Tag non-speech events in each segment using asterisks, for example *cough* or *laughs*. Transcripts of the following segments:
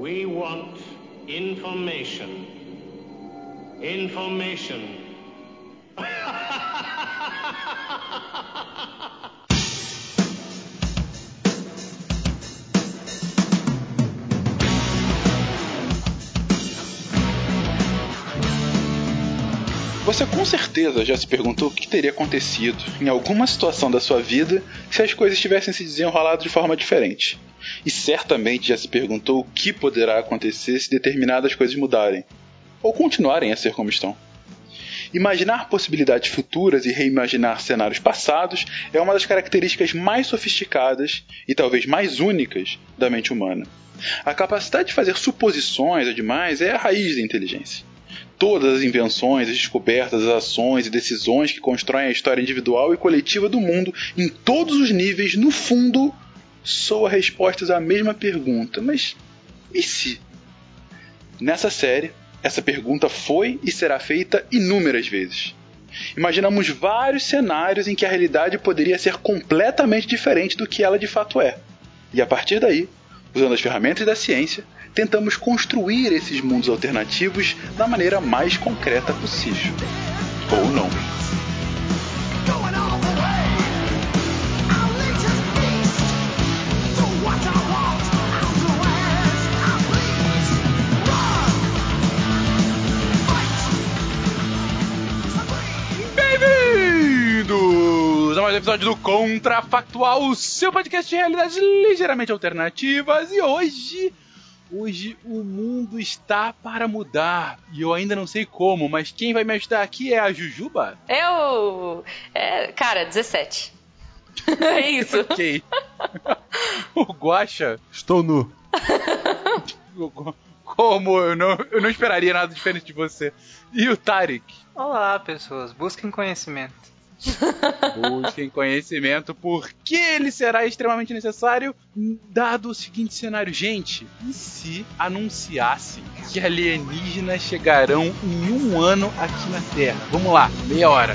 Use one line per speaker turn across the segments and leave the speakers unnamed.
We want information. Information.
Você com certeza já se perguntou o que teria acontecido em alguma situação da sua vida se as coisas tivessem se desenrolado de forma diferente. E certamente já se perguntou o que poderá acontecer se determinadas coisas mudarem ou continuarem a ser como estão. Imaginar possibilidades futuras e reimaginar cenários passados é uma das características mais sofisticadas e talvez mais únicas da mente humana. A capacidade de fazer suposições ou demais é a raiz da inteligência todas as invenções, as descobertas, as ações e decisões que constroem a história individual e coletiva do mundo em todos os níveis, no fundo, soa respostas à mesma pergunta. Mas e se? Nessa série, essa pergunta foi e será feita inúmeras vezes. Imaginamos vários cenários em que a realidade poderia ser completamente diferente do que ela de fato é. E a partir daí, usando as ferramentas da ciência, tentamos construir esses mundos alternativos da maneira mais concreta possível. Ou não. Episódio do Contrafactual, o seu podcast de realidades ligeiramente alternativas. E hoje Hoje o mundo está para mudar e eu ainda não sei como, mas quem vai me ajudar aqui é a Jujuba?
Eu. É, cara, 17. *laughs* é isso. *laughs*
ok. o Guacha?
Estou nu. *laughs*
Como? Eu não, eu não esperaria nada diferente de você. E o Tarek?
Olá, pessoas. Busquem conhecimento.
Busquem conhecimento porque ele será extremamente necessário, dado o seguinte cenário. Gente, e se anunciassem que alienígenas chegarão em um ano aqui na Terra? Vamos lá, meia hora.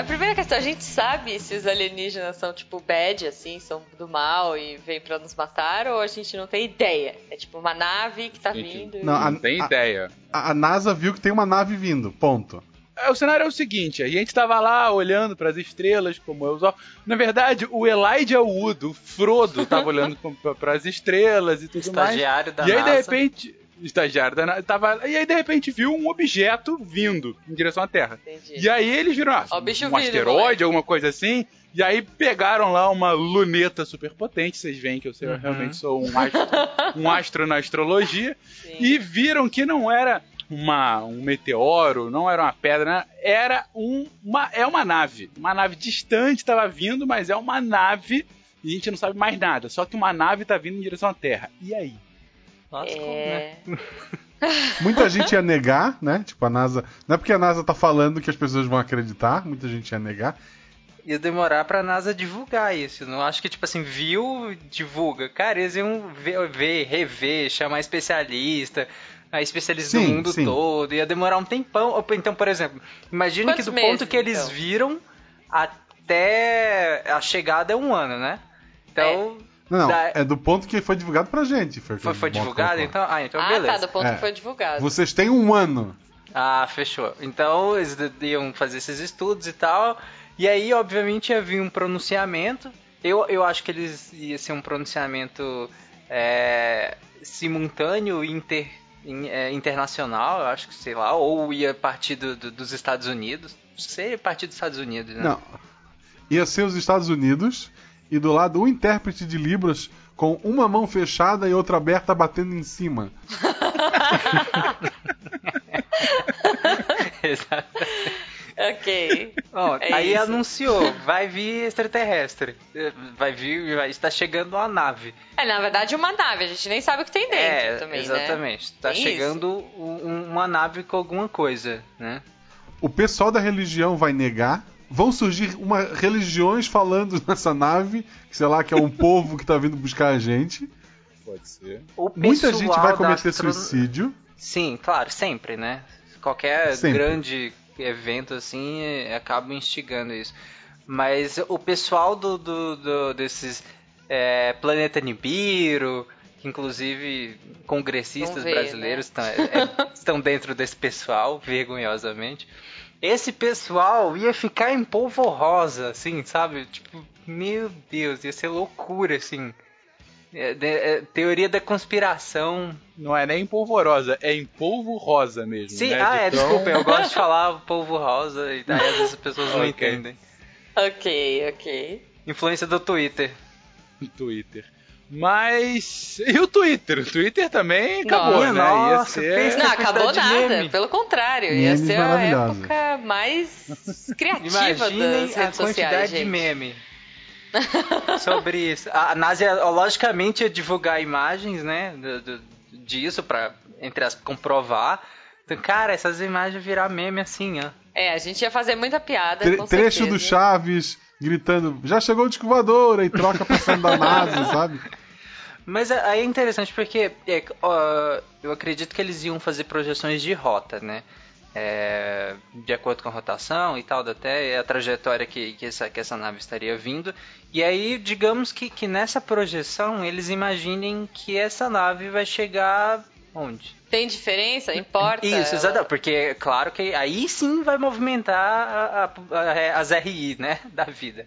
A, primeira questão, a gente sabe se os alienígenas são tipo bad, assim, são do mal e vêm pra nos matar, ou a gente não tem ideia? É tipo uma nave que tá
Gente,
vindo. e-
Não, a-
Não tem
a-
ideia.
A, a NASA viu que tem uma nave vindo, ponto.
É, O cenário é o seguinte, a gente tava lá olhando pras estrelas, como eu usual. Na verdade, o Elijah Wood, o Frodo, tava olhando para pras estrelas e tudo mais.
Estagiário da
e aí,
NASA.
de repente, estagiário da NASA, tava, e aí, de repente, viu um objeto vindo em direção à Terra.
Entendi.
E aí eles viram ah,
Ó,
um
vindo,
asteroide,
moleque.
alguma coisa assim. E aí pegaram lá uma luneta superpotente, vocês veem que eu, sei- eu
Uhum.
realmente sou um astro, *laughs* um astro na astrologia,
Sim.
e viram que não era uma, um meteoro, não era uma pedra, né? era um, uma, é uma nave. Uma nave distante estava vindo, mas é uma nave e a gente não sabe mais nada. Só que uma nave está vindo em direção à Terra. E aí?
Né?
É... *laughs*
Muita gente ia negar, né? Tipo, a NASA. Não é porque a NASA tá falando que as pessoas vão acreditar, muita gente ia negar.
Ia demorar pra NASA divulgar isso. Não acho que, tipo assim, viu, divulga. Cara, eles iam ver, ver rever, chamar especialista, a especialista
Sim,
do mundo
sim.
todo. Ia demorar um tempão. Ou, Então, por exemplo, imagine
Quantos
que do
meses,
ponto que eles
então?
viram até a chegada é um ano, né? Então.
Não, não,
da-
é do ponto que foi divulgado pra gente. Foi,
Foi, foi divulgado? Então, ah, então
ah,
beleza.
tá, do ponto
É.
que foi divulgado.
Vocês têm um ano.
Ah, fechou. Então eles iam fazer esses estudos e tal. E aí, obviamente, ia vir um pronunciamento. Eu, eu acho que eles ia ser um pronunciamento é, simultâneo, inter, in- é, internacional, eu acho que, sei lá, ou ia partir do- do- dos Estados Unidos. Seria partir dos Estados Unidos, né?
Não. Ia ser os Estados Unidos e do lado um intérprete de Libras com uma mão fechada e outra aberta batendo em cima. *laughs*
Exato.
Ok.
Ó,
É
aí
isso.
anunciou, vai vir extraterrestre. Vai vir, vai, está chegando uma nave.
É, na verdade, uma nave, a gente nem sabe o que tem dentro
é,
também, né?
exatamente. Tá
Tem
chegando um- uma nave com alguma coisa, né?
O pessoal da religião vai negar. Vão surgir uma, religiões falando *laughs* nessa nave, que sei lá, que é um povo que tá vindo buscar a gente.
Pode ser.
O
Muita gente vai cometer
astro-
suicídio.
Sim, claro, sempre, né? Qualquer
Sempre.
grande evento assim eh, acaba instigando isso. Mas o pessoal do, do- do- desses é, Planeta Nibiru, que inclusive congressistas
vê,
brasileiros tão- é, estão dentro desse pessoal, *laughs* vergonhosamente. Esse pessoal ia ficar em polvo rosa, assim, sabe? Tipo, meu Deus, ia ser loucura, assim. É, de- é, teoria da conspiração,
Não é nem em polvorosa, é em polvo rosa mesmo.
Sim,
né?
ah,
De
é,
tão-
desculpa, eu gosto de *laughs* falar polvo rosa e daí às vezes as pessoas não
Ok.
entendem.
Ok, ok.
Influência do Twitter.
Twitter. Mas. E o Twitter? O Twitter também acabou,
Minha
né? Ia
nossa,
ser-
Não,
na
acabou nada,
meme.
pelo contrário. Ia
Memes
ser a época mais *laughs* criativa
Imaginem
das
a
redes
quantidade
sociais,
de
gente.
meme *laughs* sobre isso. A a NASA, ia, logicamente, ia divulgar imagens, né, do- do- disso pra, entre as, comprovar. Então, cara, essas imagens virar meme assim, ó.
É, a gente ia fazer muita piada,
Tre-
com
trecho
certeza.
do Chaves gritando: já chegou o disco voador e troca cima da NASA, *laughs* sabe?
Mas a- aí é interessante porque é, ó, eu acredito que eles iam fazer projeções de rota, né? É, de acordo com a rotação e tal e a trajetória que, que, essa, que essa nave estaria vindo. E aí, digamos que, que nessa projeção eles imaginem que essa nave vai chegar onde?
Tem diferença? Importa?
Isso, exato, porque claro que aí sim vai movimentar a- a- a- as RI, né, *laughs* da vida.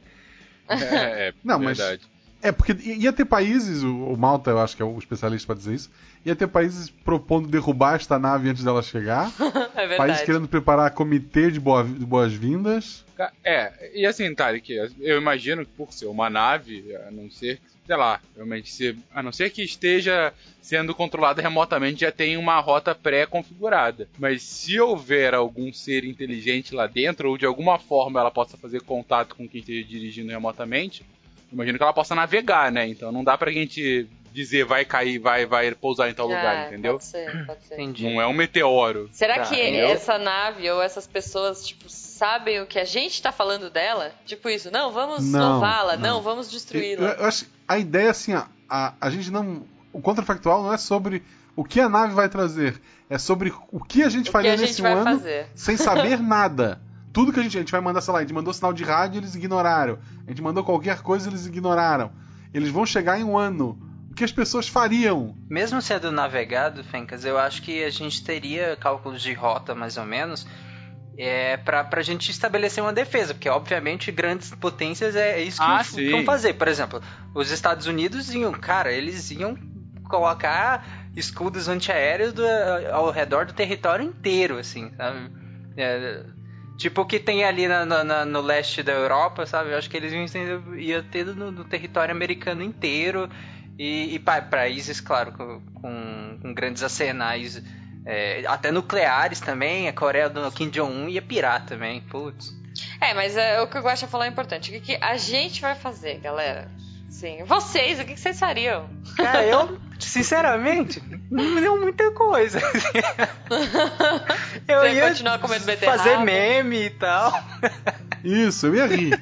É, é
Não, mas-
verdade.
É, porque ia ter países, o, Malta eu acho que é o especialista pra dizer isso, ia ter países propondo derrubar esta nave antes dela chegar, *laughs*
É
países
verdade.
querendo preparar comitê de, boa- de boas-vindas.
É, e assim, Tarek, eu imagino que por ser uma nave, a não ser, sei lá, realmente, se, a não ser que esteja sendo controlada remotamente, já tem uma rota pré-configurada. Mas se houver algum ser inteligente lá dentro, ou de alguma forma ela possa fazer contato com quem esteja dirigindo remotamente, imagino que ela possa navegar, né? Então não dá pra gente dizer vai cair, vai, vai pousar em tal lugar,
Ah,
entendeu?
Pode ser, pode ser.
Entendi.
Não é um meteoro.
Será
Tá,
que
entendeu?
essa nave ou essas pessoas, tipo, sabem o que a gente tá falando dela? Tipo isso, não, vamos salvá-la, não.
não.
vamos
Eu,
destruí-la.
eu acho a ideia assim, a, a, a gente não. O contrafactual não é sobre o que a nave vai trazer, é sobre o que a gente
O que
faria
a gente
nesse
vai
ano
fazer. *laughs*
sem saber nada. Tudo que a gente, a gente vai mandar, sei lá, a gente mandou sinal de rádio, eles ignoraram. A gente mandou qualquer coisa, eles ignoraram. Eles vão chegar em um ano. O que as pessoas fariam?
Mesmo sendo navegado, Fencas, eu acho que a gente teria cálculos de rota, mais ou menos, é, pra, pra gente estabelecer uma defesa, porque obviamente grandes potências é isso que
Ah,
vão fazer. Por exemplo, os Estados Unidos iam, cara, eles iam colocar escudos antiaéreos do- ao redor do território inteiro, assim, sabe? É, tipo o que tem ali na- na- no leste da Europa, sabe? Eu acho que eles iam, ter- ia ter no, no território americano inteiro e, e pa- países, claro, com, com- com grandes arsenais, é, até nucleares também. A Coreia do Kim Jong-un ia pirar também, putz.
É, mas é, o que eu gosto de falar é importante. O que, que a gente vai fazer, galera? Sim. Vocês, o que, que vocês fariam?
Cara, eu, sinceramente, não me deu muita coisa. *laughs* eu
Você
ia
continuar comendo beterraba?
fazer meme e tal.
Isso, eu ia rir.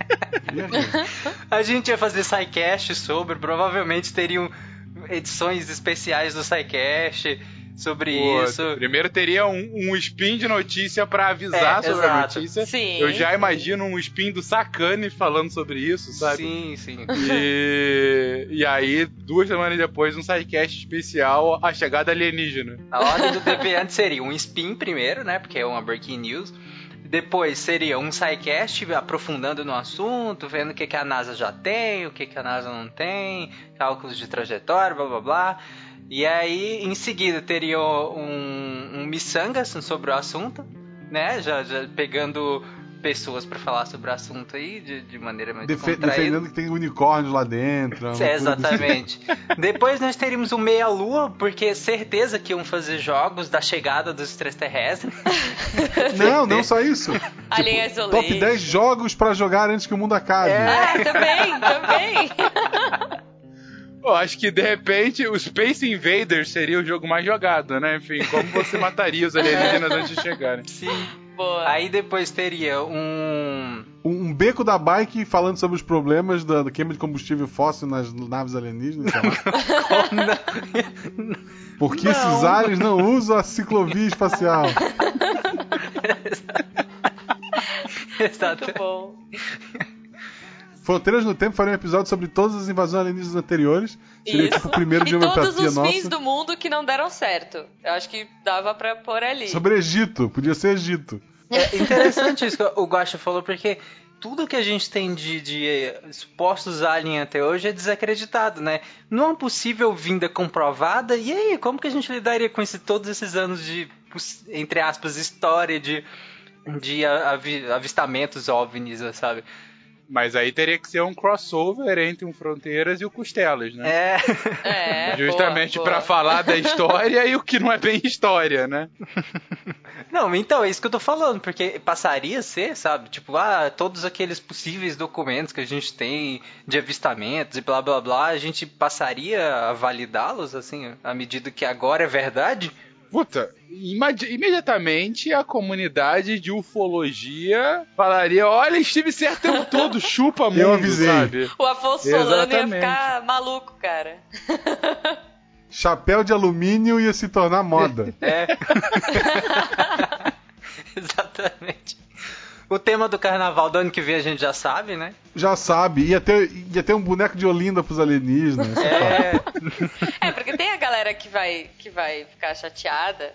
Eu ia rir.
A gente ia fazer SciCast sobre, provavelmente teriam edições especiais do SciCast sobre
Pô,
isso.
Primeiro teria um, um spin de notícia pra avisar
É,
sobre a
exato.
notícia.
Sim.
Eu já imagino um spin do Sacane falando sobre isso, sabe?
Sim, sim.
E, e aí, duas semanas depois, um sidecast especial, a chegada alienígena.
A ordem do deviante seria um spin primeiro, né? Porque é uma breaking news. Depois seria um SciCast aprofundando no assunto, vendo o que, que a NASA já tem, o que, que a NASA não tem, cálculos de trajetória, blá blá blá. E aí, em seguida, teria um, um miçangas sobre o assunto, né? Já, já pegando pessoas para falar sobre o assunto aí de, de maneira mais
Defe defendendo que tem unicórnios lá dentro.
É, exatamente. Depois nós teríamos o Meia Lua, porque certeza que iam fazer jogos da chegada dos extraterrestres. *laughs*
não, não só isso. *laughs*
Alien
tipo, top 10 jogos para jogar antes que o mundo acabe.
É, ah, também, também. *laughs*
Pô, acho que de repente o Space Invaders seria o jogo mais jogado, né? Enfim, como você mataria os alienígenas antes de chegarem. *laughs*
Sim. Boa. Aí depois teria um...
um. beco da bike falando sobre os problemas da, da queima de combustível fóssil nas naves alienígenas. Porque *laughs* não. *laughs* esses aliens não usam a ciclovia espacial.
Exato.
Muito bom.
Fronteiras no Tempo faria um episódio sobre todas as invasões alienígenas anteriores. Seria
Isso.
tipo o primeiro de
e
homeopatia
todos os
nossa.
fins do mundo que não deram certo. Eu acho que dava pra pôr ali.
Sobre Egito, podia ser Egito.
É interessante isso que o Guacha falou, porque tudo que a gente tem de, de supostos aliens até hoje é desacreditado, né? Não é uma possível vinda comprovada. E aí, como que a gente lidaria com esse, todos esses anos de, entre aspas, história de, de avistamentos OVNIs, sabe?
Mas aí teria que ser um crossover entre um Fronteiras e o Costelas, né?
É.
é *laughs*
Justamente pra falar da *laughs* história e o que não é bem história, né?
Não, então, é isso que eu tô falando, porque passaria a ser, sabe? Tipo, ah, todos aqueles possíveis documentos que a gente tem de avistamentos e blá blá blá, a gente passaria a validá-los, assim, à medida que agora é verdade?
Puta, imediatamente a comunidade de ufologia falaria: olha, estive certo o tempo *laughs* todo, chupa muito,
Eu avisei.
sabe?
O Afonso Solano ia
Exatamente.
ficar maluco, cara. *laughs*
Chapéu de alumínio ia se tornar moda.
É. *laughs* Exatamente. O tema do carnaval do ano que vem a gente já sabe, né?
Já sabe, ia ter, ia ter um boneco de Olinda pros alienígenas.
É.
É, porque tem a galera que vai, que vai ficar chateada,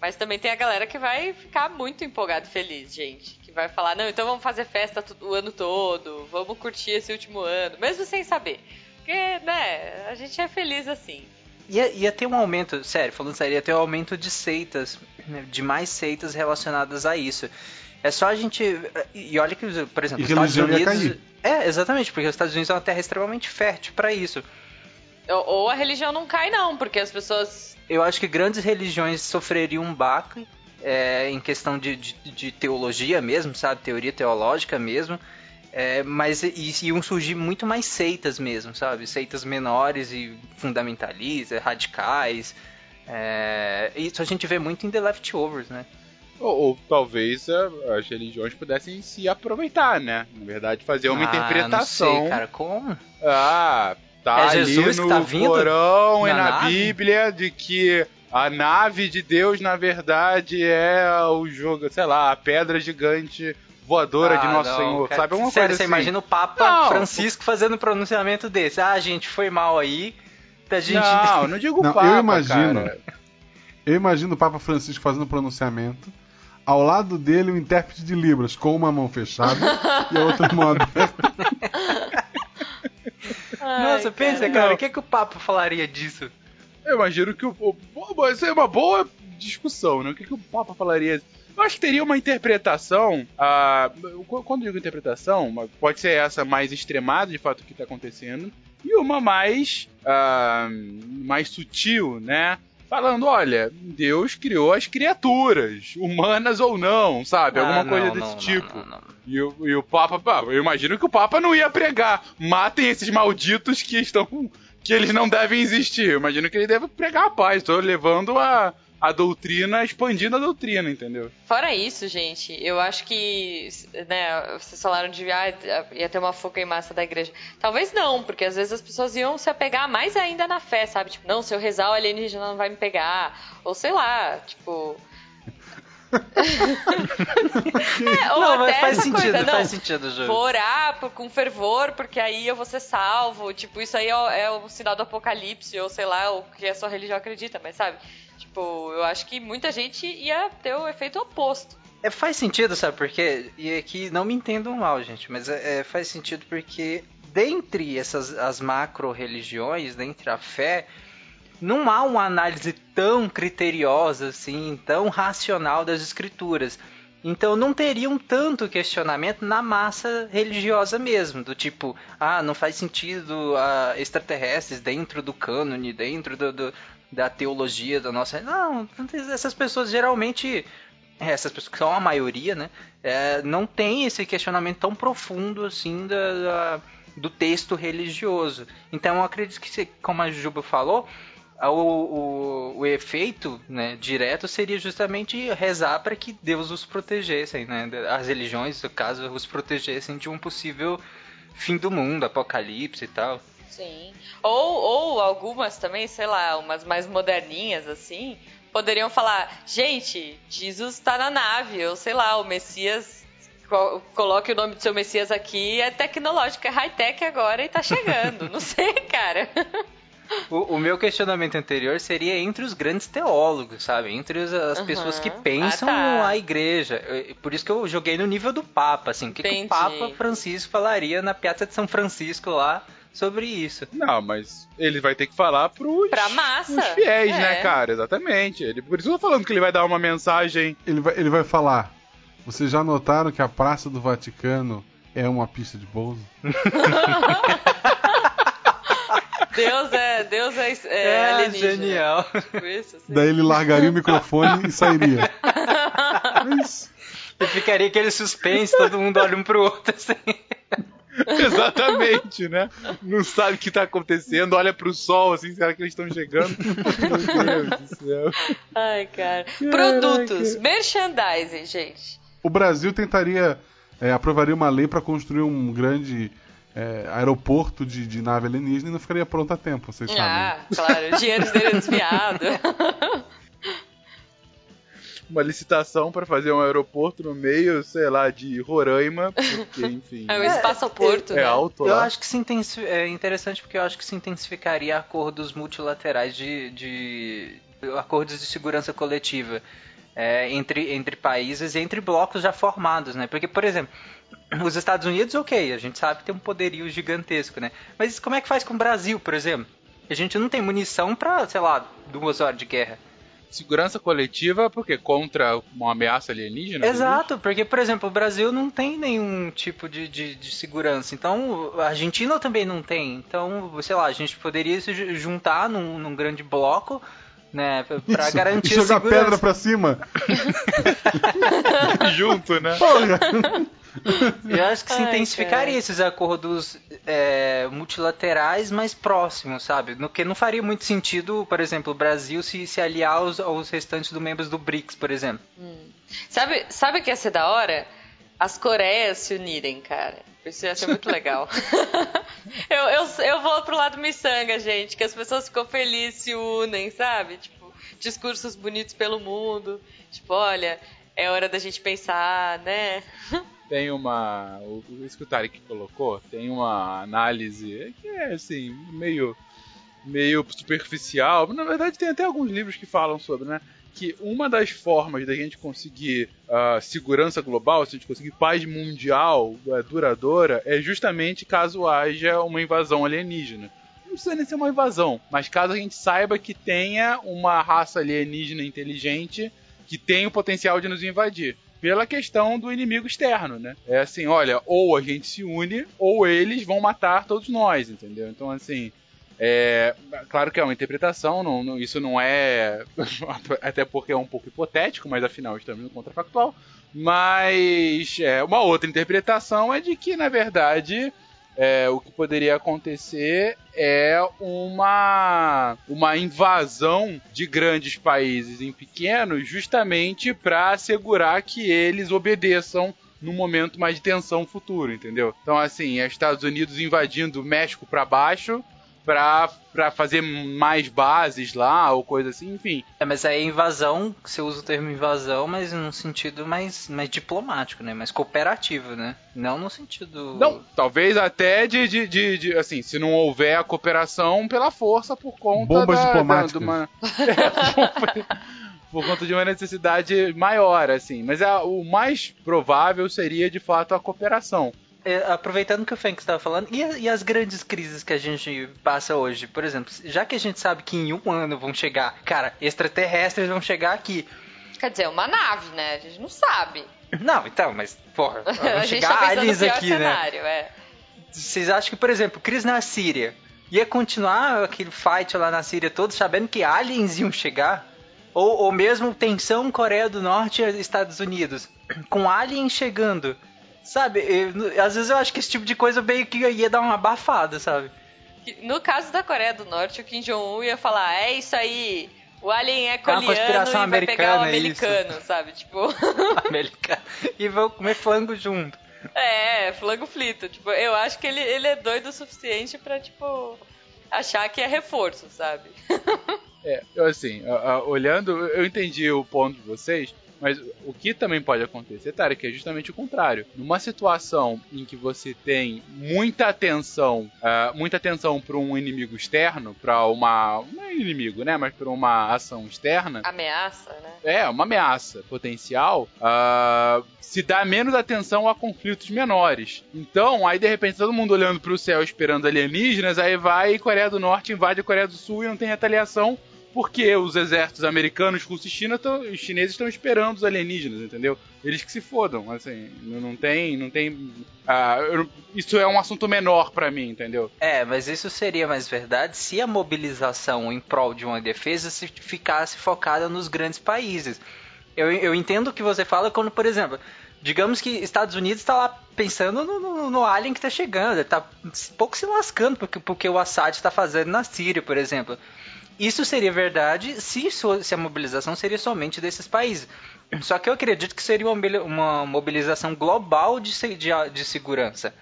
mas também tem a galera que vai ficar muito empolgada e feliz, gente. Que vai falar, não, então vamos fazer festa o ano todo, vamos curtir esse último ano, mesmo sem saber. Porque, né, a gente é feliz assim.
Ia, ia ter um aumento, sério, falando sério, ia ter um aumento de seitas, né, de mais seitas relacionadas a isso. É só a gente. E olha que, por exemplo, os Estados Unidos. É, exatamente, porque os Estados Unidos é uma terra extremamente fértil para isso.
Ou, ou a religião não cai, não, porque as pessoas.
Eu acho que grandes religiões sofreriam um baque é, em questão de, de, de teologia mesmo, sabe? Teoria teológica mesmo. É, mas e, iam surgir muito mais seitas mesmo, sabe? Seitas menores e fundamentalistas, radicais. É, isso a gente vê muito em The Leftovers, né?
Ou, ou talvez ah, as religiões pudessem se aproveitar, né? Na verdade, fazer uma
Ah,
interpretação.
Não sei, cara, como?
Ah, tá
É
ali
Jesus
no
tá vindo
Corão e
na
na
nave?
Bíblia de que a nave de Deus, na verdade, é o jogo, sei lá, a pedra gigante voadora de
Ah,
Nosso
não,
Senhor.
cara.
Sabe alguma
Sério,
coisa
você
assim?
imagina o Papa
Não.
Francisco fazendo um pronunciamento desse. Ah, gente, foi mal aí. Da gente.
Não, *laughs* não digo
Não,
Papa,
eu imagino.
cara.
Eu imagino o Papa Francisco fazendo um pronunciamento. Ao lado dele, um intérprete de Libras, com uma mão fechada e a outra mão aberta. *laughs*
Nossa,
Ai,
pensa,
cara.
cara, o que, que o Papa falaria disso?
Eu imagino que o. isso é uma boa discussão, né? O que, que o Papa falaria? Eu acho que teria uma interpretação. ah, quando eu digo interpretação, pode ser essa mais extremada de fato o que está acontecendo, e uma mais. ah, mais sutil, né? Falando, olha, Deus criou as criaturas, humanas ou não, sabe? Alguma
Ah,
coisa
não,
desse
não,
tipo.
não.
E, o, e o Papa, eu imagino que o Papa não ia pregar. Matem esses malditos que estão. que eles não devem existir. Eu imagino que ele deve pregar a paz. Estou levando a, a doutrina, expandindo a doutrina, entendeu?
Fora isso, gente, eu acho que, né, vocês falaram de ah, ia ter uma foca em massa da igreja. Talvez não, porque às vezes as pessoas iam se apegar mais ainda na fé, sabe? Tipo, não, se eu rezar o alienígena não vai me pegar. Ou sei lá, tipo. *laughs* É, ou
Não, mas
até
faz
essa
sentido,
coisa, não,
faz sentido, Júlio.
Vou orar por- com fervor, porque aí eu vou ser salvo. Tipo, isso aí é, o- é o sinal do apocalipse, ou sei lá, o que a sua religião acredita, mas sabe? Tipo, eu acho que muita gente ia ter o efeito oposto.
É, faz sentido, sabe por quê? E aqui não me entendam mal, gente, mas é, é, faz sentido porque dentre essas as macro religiões, dentre a fé, não há uma análise tão criteriosa assim, tão racional das escrituras. Então não teria um tanto questionamento na massa religiosa mesmo, do tipo, ah, não faz sentido ah, extraterrestres dentro do cânone, dentro do, do, da teologia da nossa. Não, essas pessoas geralmente é, essas pessoas que são a maioria, né, é, não tem esse questionamento tão profundo assim da, da, do texto religioso. Então eu acredito que, como a Juba falou, o, o, o efeito né, direto seria justamente rezar para que Deus os protegessem, né? As religiões, no caso, os protegessem de um possível fim do mundo, apocalipse e tal.
Sim. Ou, ou algumas também, sei lá, umas mais moderninhas assim, poderiam falar: gente, Jesus está na nave, ou sei lá, o Messias. Coloque o nome do seu Messias aqui, é tecnológico, é high-tech agora e tá chegando. *laughs* Não sei, cara.
O, o, meu questionamento anterior seria entre os grandes teólogos, sabe? Entre as, as uhum. pessoas que pensam ah, tá. a igreja. Por isso que eu joguei no nível do Papa, assim. O que, que o Papa Francisco falaria na Piazza de São Francisco lá sobre isso?
Não, mas ele vai ter que falar pros,
pra massa.
fiéis, né, é. né, cara? Exatamente. Ele, por isso eu tô falando que ele vai dar uma mensagem.
Ele vai, ele vai falar. Vocês já notaram que a Praça do Vaticano é uma pista de pouso? *laughs*
Deus é, Deus é, é,
é alienígena. genial.
Tipo isso, assim. Daí ele largaria o microfone e sairia. *laughs*
É isso. E ficaria aquele suspense, todo mundo olha um pro outro assim. *laughs*
Exatamente, né? Não sabe o que tá acontecendo, olha pro sol assim, será que eles estão chegando? *laughs* Meu
Deus do céu. Ai, cara. Produtos, merchandising, gente.
O Brasil tentaria, é, aprovaria uma lei para construir um grande é, aeroporto de, de, nave alienígena e não ficaria pronto a tempo, vocês sabem.
Ah, claro, o dinheiro dele é desviado. *laughs*
Uma licitação para fazer um aeroporto no meio, sei lá, de Roraima, porque, *laughs* enfim.
É um espaço-porto.
É, é,
né?
alto
Eu
lá.
acho que se intensi... é interessante porque eu acho que se intensificaria acordos multilaterais de, de... acordos de segurança coletiva. É, entre, entre países e entre blocos já formados, né? Porque, por exemplo, os Estados Unidos, ok, a gente sabe que tem um poderio gigantesco, né? Mas como é que faz com o Brasil, por exemplo? A gente não tem munição para, sei lá, duas horas de guerra.
Segurança coletiva, porque contra uma ameaça alienígena?
Exato, porque, por exemplo, o Brasil não tem nenhum tipo de, de, de, segurança. Então, a Argentina também não tem. Então, sei lá, a gente poderia se juntar num, num grande bloco né? Pra
Isso,
garantir
e jogar pedra pra cima. *laughs* *laughs*
Junto, né?
Porra. *laughs*
Eu acho que se Ai, intensificaria cara. esses acordos é, multilaterais mais próximos, sabe? No que não faria muito sentido, por exemplo, o Brasil se, se aliar aos, aos restantes do membros do BRICS, por exemplo.
Hum. Sabe, sabe o que ia ser da hora? As Coreias se unirem, cara. Isso ia ser muito legal. *laughs* *laughs* eu, eu, eu vou pro lado miçanga, gente, que as pessoas ficam felizes, se unem, sabe? Tipo, discursos bonitos pelo mundo. Tipo, olha, é hora da gente pensar, né?
Tem uma. O, o que o Tarek colocou, tem uma análise que é assim, meio. meio superficial. Na verdade, tem até alguns livros que falam sobre, né? Que uma das formas da gente conseguir uh, segurança global, se a gente conseguir paz mundial uh, duradoura, é justamente caso haja uma invasão alienígena não precisa nem ser uma invasão, mas caso a gente saiba que tenha uma raça alienígena inteligente que tem o potencial de nos invadir pela questão do inimigo externo, né? É assim, olha, ou a gente se une, ou eles vão matar todos nós, entendeu? Então, assim, é, claro que é uma interpretação, não, não, isso não é. *laughs* Até porque é um pouco hipotético, mas afinal estamos no contrafactual. Mas é, uma outra interpretação é de que, na verdade, é, o que poderia acontecer é uma, uma invasão de grandes países em pequenos, justamente para assegurar que eles obedeçam no momento mais de tensão futuro, entendeu? Então, assim, é Estados Unidos invadindo o México para baixo pra, pra fazer mais bases lá ou coisa assim, enfim.
É, mas aí invasão, você usa o termo invasão, mas num sentido mais, mais diplomático, né? Mais cooperativo, né? Não no sentido.
Não, talvez até de, de, de, de assim, se não houver a cooperação pela força por conta
Bombas
da,
diplomáticas.
Da, de uma... *laughs* por conta de uma necessidade maior, assim. Mas a, o mais provável seria, de fato, a cooperação.
É, aproveitando que o Fênix estava falando, e, e, as grandes crises que a gente passa hoje? Por exemplo, já que a gente sabe que em um ano vão chegar, cara, extraterrestres vão chegar aqui.
Quer dizer, uma nave, né? A gente não sabe.
Não, então, mas, porra, *laughs* vão
gente
chegar
tá
aliens aqui,
cenário,
né?
é.
Vocês acham que, por exemplo, crise na Síria ia continuar aquele fight lá na Síria todos sabendo que aliens iam chegar? Ou, ou mesmo tensão Coreia do Norte e Estados Unidos, com aliens chegando? Sabe, eu- às vezes eu acho que esse tipo de coisa meio que ia dar uma abafada, sabe?
No caso da Coreia do Norte, o Kim Jong-un ia falar: é isso aí, o alien é
uma
coreano
conspiração
e vai pegar o
americana, isso.
americano, sabe? Tipo, *laughs*
Americano. E vão comer flango junto.
é, flango frito. Tipo, eu acho que ele, ele é doido o suficiente pra, tipo, achar que é reforço, sabe? *laughs*
É, eu assim, olhando, eu entendi o ponto de vocês, mas o que também pode acontecer, Tarek, é justamente o contrário. Numa situação em que você tem muita atenção, ah, muita atenção para um inimigo externo, para uma. Não é inimigo, né? Mas para uma ação externa.
Ameaça, né?
É, uma ameaça potencial, ah, se dá menos atenção a conflitos menores. Então, aí de repente todo mundo olhando pro céu esperando alienígenas, aí vai e Coreia do Norte invade a Coreia do Sul e não tem retaliação. Porque os exércitos americanos, russos e China tão, os chineses estão esperando os alienígenas, entendeu? Eles que se fodam, assim, não, não tem, não tem, ah, eu isso é um assunto menor pra mim, entendeu?
É, mas isso seria mais verdade se a mobilização em prol de uma defesa se ficasse focada nos grandes países. Eu, eu entendo o que você fala quando, por exemplo, digamos que Estados Unidos está lá pensando no, no, no alien que está chegando, está pouco se lascando porque, porque o Assad está fazendo na Síria, por exemplo. Isso seria verdade se, se a mobilização seria somente desses países. Só que eu acredito que seria uma, mobili- uma mobilização global de, de, de segurança.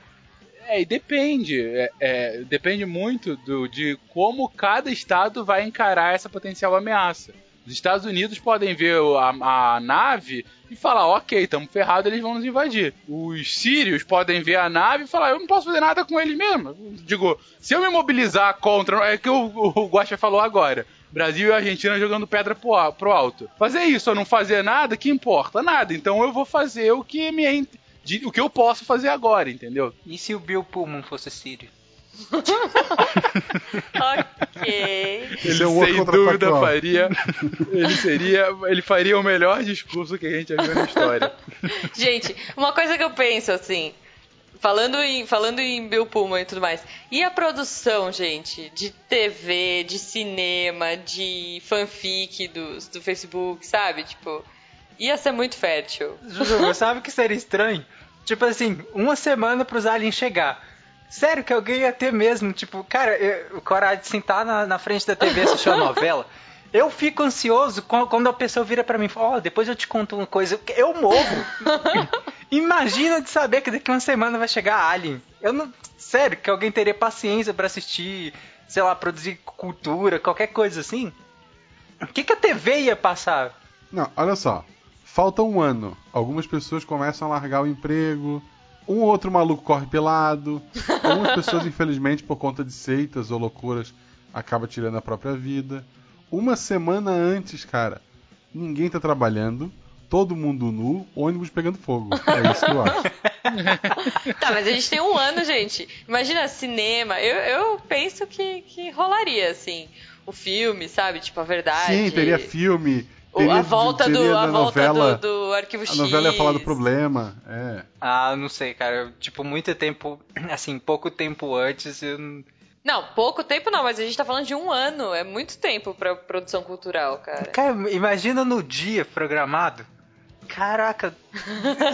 É, e depende. É, é, depende muito do, de como cada estado vai encarar essa potencial ameaça. Os Estados Unidos podem ver a, a nave e falar, ok, estamos ferrados, eles vão nos invadir. Os sírios podem ver a nave e falar, eu não posso fazer nada com eles mesmo. Digo, se eu me mobilizar contra. É que o, o falou agora. Brasil e Argentina jogando pedra pro, pro alto. Fazer isso ou não fazer nada, que importa? Nada. Então eu vou fazer o que me o que eu posso fazer agora, entendeu?
E se o Bill Pullman fosse sírio?
Ok.
Esse é um outro
sem dúvida faria. *laughs* Ele seria. Ele faria o melhor discurso que a gente já viu na história. *laughs*
Gente, uma coisa que eu penso assim, falando em, falando em Bill Pullman e tudo mais, e a produção, gente, de TV, de cinema, de fanfic do, do Facebook, sabe? Tipo, ia ser muito fértil.
Juju, sabe o que seria estranho? Tipo assim, uma semana pros aliens chegar. Sério que alguém ia ter mesmo, tipo, cara, eu, coragem de sentar na, na frente da TV e assistir uma novela. Eu fico ansioso quan- quando a pessoa vira pra mim e fala, ó, depois eu te conto uma coisa. Eu morro. *laughs* Imagina de saber que daqui uma semana vai chegar Alien. Eu não. Sério, que alguém teria paciência pra assistir, sei lá, produzir cultura, qualquer coisa assim? O que, que a TV ia passar?
Não, olha só. Falta um ano. Algumas pessoas começam a largar o emprego. Um ou outro maluco corre pelado. Algumas pessoas, *laughs* infelizmente, por conta de seitas ou loucuras, acabam tirando a própria vida. Uma semana antes, cara, ninguém tá trabalhando. Todo mundo nu, ônibus pegando fogo. É isso que eu acho. *laughs*
Tá, mas a gente tem um ano, gente. Imagina cinema. Eu, eu penso que, que rolaria, assim, o filme, sabe? Tipo, a verdade.
Sim, teria filme.
A volta, do, a volta
novela,
do, do Arquivo
A
X.
novela ia falar do problema. É.
Ah, não sei, cara. Eu, Tipo, muito tempo, *clears throat* assim, pouco tempo antes, eu não...
Não, pouco tempo não, mas a gente tá falando de um ano. É muito tempo pra produção cultural, cara.
Cara, imagina no dia programado. Caraca,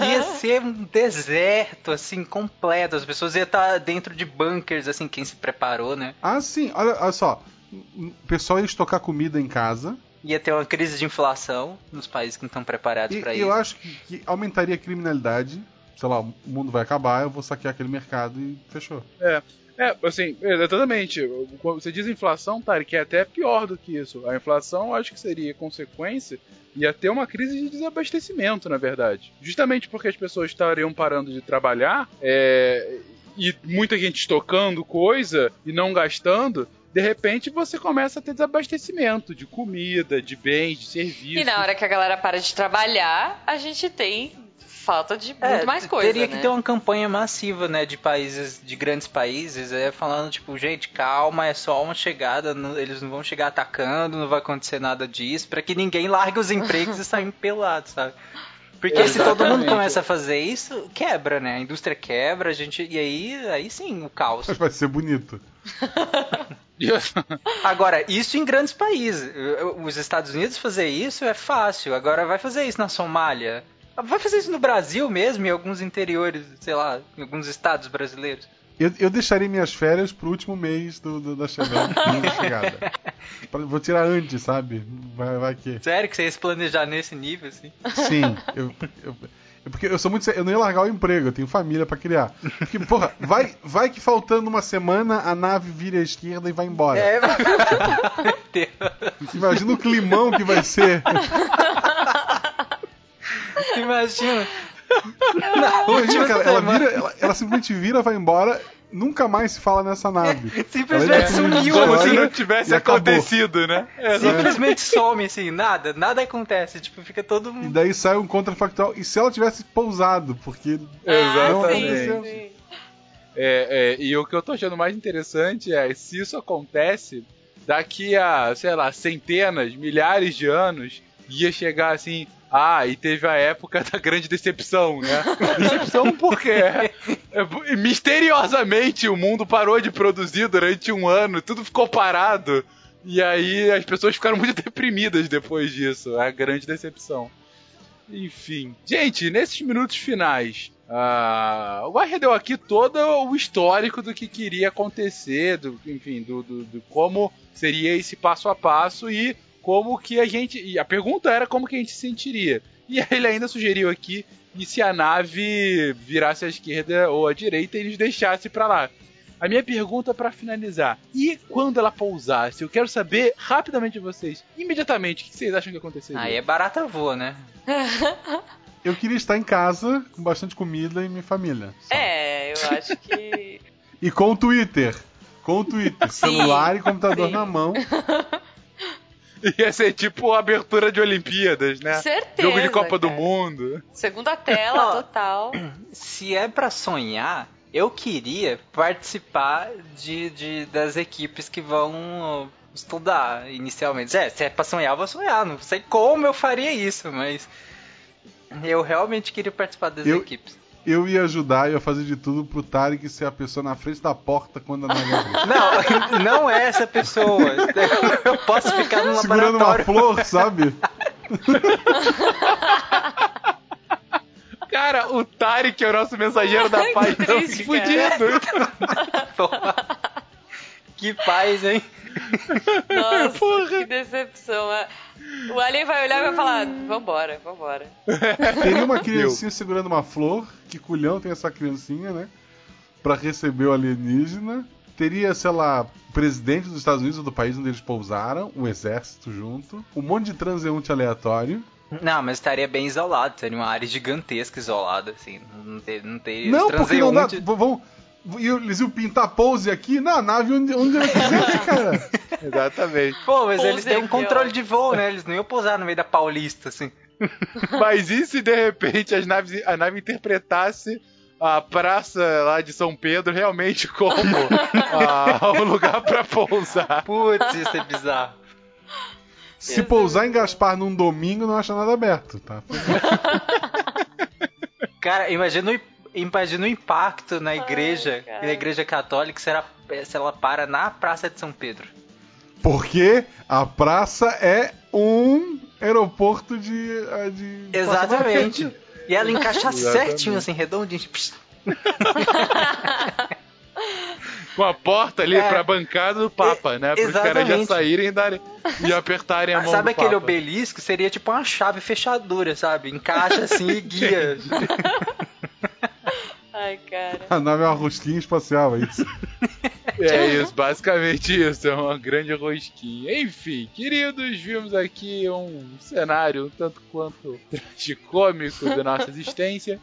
ia *laughs* ser um deserto, assim, completo. As pessoas iam estar dentro de bunkers, assim, quem se preparou, né?
Ah, sim, olha, olha só. O pessoal ia estocar comida em casa.
Ia ter uma crise de inflação nos países que não estão preparados
E
pra
eu
isso.
acho que, que aumentaria a criminalidade. Sei lá, o mundo vai acabar, eu vou saquear aquele mercado e fechou.
É. É, assim, exatamente. Você diz inflação, Tarek, que é até pior do que isso. A inflação, eu acho que seria consequência, ia ter uma crise de desabastecimento, na verdade. Justamente porque as pessoas estariam parando de trabalhar, é, e muita gente estocando coisa e não gastando, de repente você começa a ter desabastecimento de comida, de bens, de serviços.
E na hora que a galera para de trabalhar, a gente tem falta de muito
É,
mais coisa,
Teria
né?
que ter uma campanha massiva, né, de países, de grandes países, é, falando, tipo, gente, calma, é só uma chegada, não- eles não vão chegar atacando, não vai acontecer nada disso, pra que ninguém largue os empregos e saia pelado, sabe? Porque se todo mundo
Exatamente.
começa a fazer isso, quebra, né? A indústria quebra, a gente. E aí, aí sim, o caos.
Mas *laughs* vai ser bonito. *laughs*
Agora, isso em grandes países. Os Estados Unidos fazer isso é fácil. Agora vai fazer isso na Somália. Vai fazer isso no Brasil mesmo, em alguns interiores, sei lá, em alguns estados brasileiros.
Eu, eu deixaria minhas férias pro último mês do, do- da chegada. *laughs* Vou tirar antes, sabe? Vai, vai que.
Sério que você ia se planejar nesse nível, assim?
Sim, *laughs* eu, eu- porque eu sou muito. Eu não ia largar o emprego, eu tenho família pra criar. Porque, porra, vai, vai que faltando uma semana a nave vira à esquerda e vai embora.
É, *laughs*
Imagina o climão que vai ser.
imagina.
Imagina, cara, ela, vira, ela, ela simplesmente vira, vai embora, nunca mais se fala nessa nave. *laughs*
Simplesmente sumiu,
numa
Como se não tivesse
e
acontecido, né?
Simplesmente some, assim, nada, nada acontece. Tipo, fica todo
E
mundo.
daí sai um contrafactual. E se ela tivesse pousado? Porque
Ah,
não
sim,
aconteceu.
sim.
É, é, e o que eu tô achando mais interessante é se isso acontece daqui a, sei lá, centenas, milhares de anos, ia chegar assim. Ah, e teve a época da grande decepção, né? *laughs* Decepção porque é, é, misteriosamente o mundo parou de produzir durante um ano, tudo ficou parado. E aí as pessoas ficaram muito *laughs* deprimidas depois disso. É a grande decepção. Enfim. Gente, nesses minutos finais, ah, o Barre deu aqui todo o histórico do que queria acontecer, do, enfim, do, do, do como seria esse passo a passo e como que a gente. E a pergunta era como que a gente se sentiria. E ele ainda sugeriu aqui e se a nave virasse à esquerda ou à direita e eles deixasse pra lá. A minha pergunta pra finalizar: e quando ela pousasse? Eu quero saber rapidamente de vocês, imediatamente, o que vocês acham que aconteceria?
Aí é barata voa, né? *laughs*
Eu queria estar em casa com bastante comida e minha família.
É, eu *laughs* acho que.
E com o Twitter. Com o Twitter. Celular e computador
sim.
na mão. *laughs* *laughs*
Ia ser tipo a abertura de Olimpíadas, né?
Certeza,
Jogo de Copa do
cara.
Mundo.
Segunda tela, *laughs* total.
Se é pra sonhar, eu queria participar de, de- das equipes que vão estudar inicialmente. É, se é pra sonhar, eu vou sonhar. Não sei como eu faria isso, mas eu realmente queria participar das
Eu-
equipes.
Eu ia ajudar, ia fazer de tudo pro Tarek ser a pessoa na frente da porta quando a abrir. *laughs*
Não, *laughs* não é essa pessoa. *laughs* Eu posso ficar no
Segurando uma
laboratório.
flor, sabe?
Cara, o Tarek é o nosso mensageiro da paz.
que triste,
fudido.
Que paz, hein?
Nossa, que decepção. O Alien vai olhar e vai falar: vambora, vambora. *laughs*
Teria uma criancinha segurando uma flor. Que culhão tem essa criancinha, né? Pra receber o alienígena. Teria, sei lá, o presidente dos Estados Unidos ou do país onde eles pousaram, o exército junto, um monte de transeunte aleatório.
Não, mas estaria bem isolado. Teria uma área gigantesca isolada, assim. Não, ter, não teria
não, porque não dá.
transeunte.
E eles iam pintar pose aqui na nave onde, onde ela quiser, cara. *laughs*
Exatamente.
Pô, mas eles têm um
ó.
controle de voo, né? Eles não iam pousar no meio da Paulista, assim. *laughs*
Mas e se de repente as naves, a nave interpretasse a praça lá de São Pedro realmente como *laughs* ah, um lugar pra pousar?
Putz, isso é bizarro.
Se pousar em Gaspar num domingo, não acha nada aberto, tá?
Cara, imagina o, imagina o impacto na igreja,
cara.
na igreja católica, se ela, se ela para na Praça de São Pedro.
Porque a praça é um aeroporto de. eh, de
Exatamente. E ela encaixa *laughs* certinho, assim, redondinho. *laughs*
Com a porta ali
É.
pra bancada do Papa, né? Para os caras já saírem e, darem, e apertarem a mão
Sabe
do
aquele
Papa.
obelisco? Seria tipo uma chave fechadura, sabe? Encaixa assim e guia. *laughs*
Ai, cara.
A nave é uma rosquinha espacial, é isso. *laughs*
É isso, basicamente isso, é uma grande rosquinha. Enfim, queridos, vimos aqui um cenário um tanto quanto *laughs* tragicômico da nossa existência.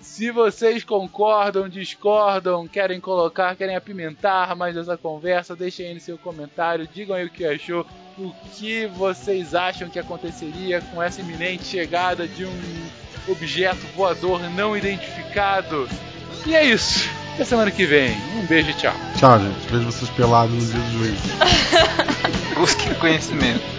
Se vocês concordam, discordam, querem colocar, querem apimentar mais essa conversa, deixem aí no seu comentário, digam aí o que achou, o que vocês acham que aconteceria com essa iminente chegada de um objeto voador não identificado. E é isso. Até semana que vem. Um beijo e tchau.
Tchau, gente. Vejo vocês pelados no dia do juízo. *laughs*
Busque conhecimento.